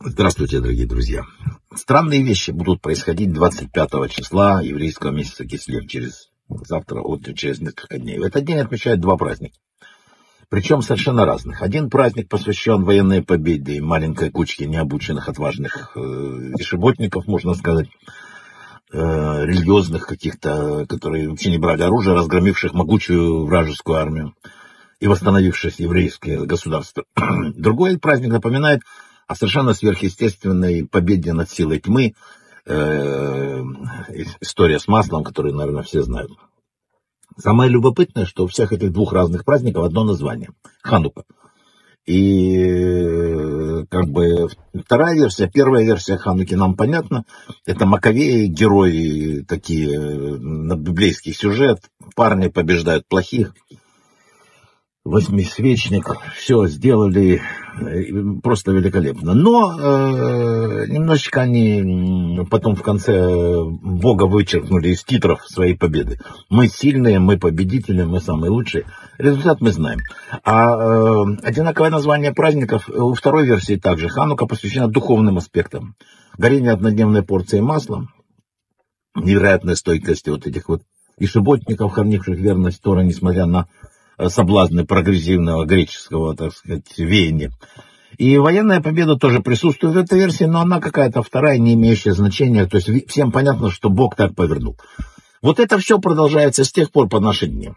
Здравствуйте, дорогие друзья. Странные вещи будут происходить 25 числа еврейского месяца Кислев через завтра, вот через несколько дней. В этот день отмечают два праздника. Причем совершенно разных. Один праздник посвящен военной победе и маленькой кучке необученных, отважных э, ишеботников, можно сказать, э, религиозных каких-то, которые вообще не брали оружие, разгромивших могучую вражескую армию и восстановивших еврейское государство. Другой праздник напоминает о совершенно сверхъестественной победе над силой тьмы, э, история с маслом, которую, наверное, все знают. Самое любопытное, что у всех этих двух разных праздников одно название – Ханука. И как бы вторая версия, первая версия Хануки нам понятна. Это Маковеи, герои такие, на библейский сюжет. Парни побеждают плохих восьмисвечник, все сделали э, просто великолепно. Но э, немножечко они потом в конце Бога вычеркнули из титров своей победы. Мы сильные, мы победители, мы самые лучшие. Результат мы знаем. А э, одинаковое название праздников у второй версии также. Ханука посвящена духовным аспектам. Горение однодневной порции масла, невероятной стойкости вот этих вот и субботников, хранивших верность Тора, несмотря на Э, соблазны прогрессивного греческого, так сказать, веяния. И военная победа тоже присутствует в этой версии, но она какая-то вторая, не имеющая значения. То есть всем понятно, что Бог так повернул. Вот это все продолжается с тех пор по наши дни.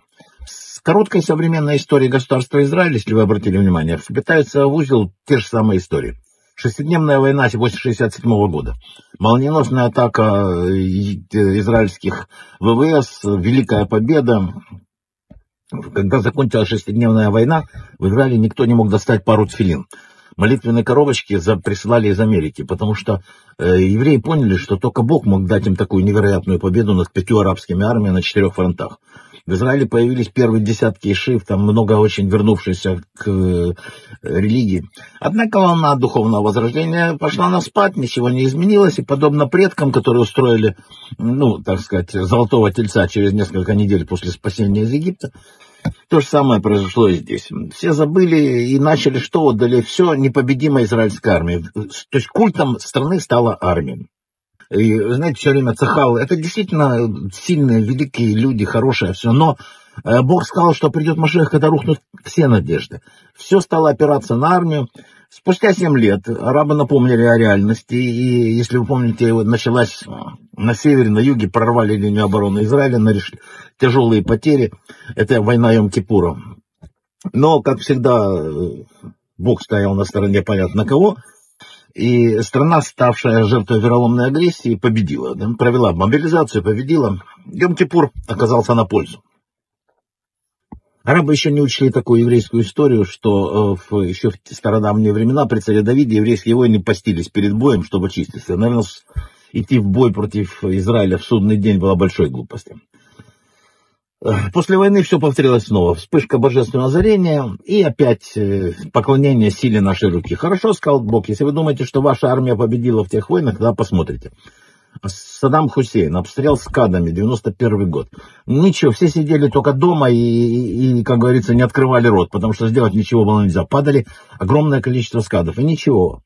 С короткой современной историей государства Израиль, если вы обратили внимание, вплетаются в узел те же самые истории. Шестидневная война 1967 года. Молниеносная атака э, израильских ВВС, Великая Победа, когда закончилась шестидневная война, в Израиле никто не мог достать пару тфилин. Молитвенные коробочки за, присылали из Америки, потому что э, евреи поняли, что только Бог мог дать им такую невероятную победу над пятью арабскими армиями на четырех фронтах. В Израиле появились первые десятки ишив, там много очень вернувшихся к э, религии. Однако волна духовного возрождения пошла на спад, ничего не изменилось, и подобно предкам, которые устроили, ну, так сказать, золотого тельца через несколько недель после спасения из Египта, то же самое произошло и здесь. Все забыли и начали что? Отдали все непобедимой израильской армии. То есть культом страны стала армия. И, знаете, все время цехал. Это действительно сильные, великие люди, хорошие, все. Но э, Бог сказал, что придет Машех, когда рухнут все надежды. Все стало опираться на армию. Спустя семь лет арабы напомнили о реальности, и, если вы помните, началась э, на севере, на юге, прорвали линию обороны Израиля, решили тяжелые потери. Это война Йом-Кипура. Но, как всегда, э, Бог стоял на стороне понятно кого, и страна, ставшая жертвой вероломной агрессии, победила, да, провела мобилизацию, победила. Йом-Кипур оказался на пользу. Арабы еще не учли такую еврейскую историю, что э, в, еще в стародавние времена при царе Давиде еврейские воины постились перед боем, чтобы очиститься. Наверное, идти в бой против Израиля в судный день была большой глупостью. Э, после войны все повторилось снова. Вспышка божественного озарения и опять э, поклонение силе нашей руки. Хорошо, сказал Бог, если вы думаете, что ваша армия победила в тех войнах, тогда посмотрите. Саддам Хусейн, обстрел с кадами, 91 год. Ничего, все сидели только дома и, и, как говорится, не открывали рот, потому что сделать ничего было нельзя. Падали огромное количество скадов, и ничего.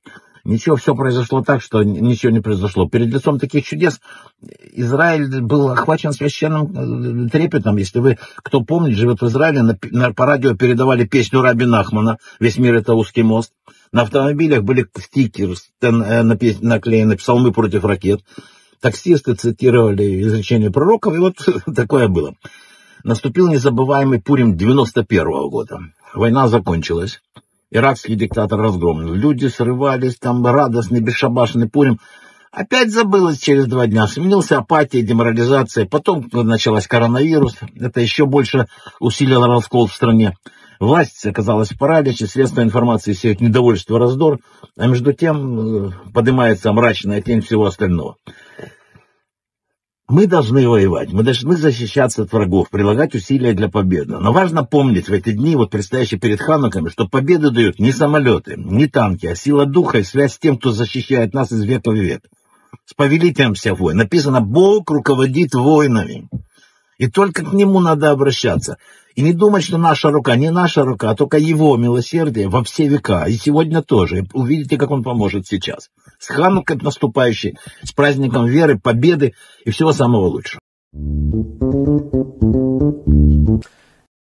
Ничего, все произошло так, что ничего не произошло. Перед лицом таких чудес Израиль был охвачен священным э, трепетом. Если вы, кто помнит, живет в Израиле, на, на, по радио передавали песню Раби Нахмана «Весь мир — это узкий мост». На автомобилях были стикеры, э, наклеены псалмы против ракет. Таксисты цитировали изречения пророков, и вот такое было. Наступил незабываемый Пурим 91 -го года. Война закончилась. Иракский диктатор разгромлен. Люди срывались, там радостный, бесшабашный Пурим. Опять забылось через два дня. Сменился апатия, деморализация. Потом началась коронавирус. Это еще больше усилило раскол в стране. Власть оказалась в параличе, средства информации сеют недовольство, раздор, а между тем э, поднимается мрачная тень всего остального. Мы должны воевать, мы должны защищаться от врагов, прилагать усилия для победы. Но важно помнить в эти дни, вот предстоящие перед Хануками, что победу дают не самолеты, не танки, а сила духа и связь с тем, кто защищает нас из века в век. С повелителем всех войн. Написано, Бог руководит войнами. И только к нему надо обращаться. И не думать, что наша рука, не наша рука, а только его милосердие во все века. И сегодня тоже. Увидите, как он поможет сейчас. С Ханукой наступающей, с праздником веры, победы и всего самого лучшего.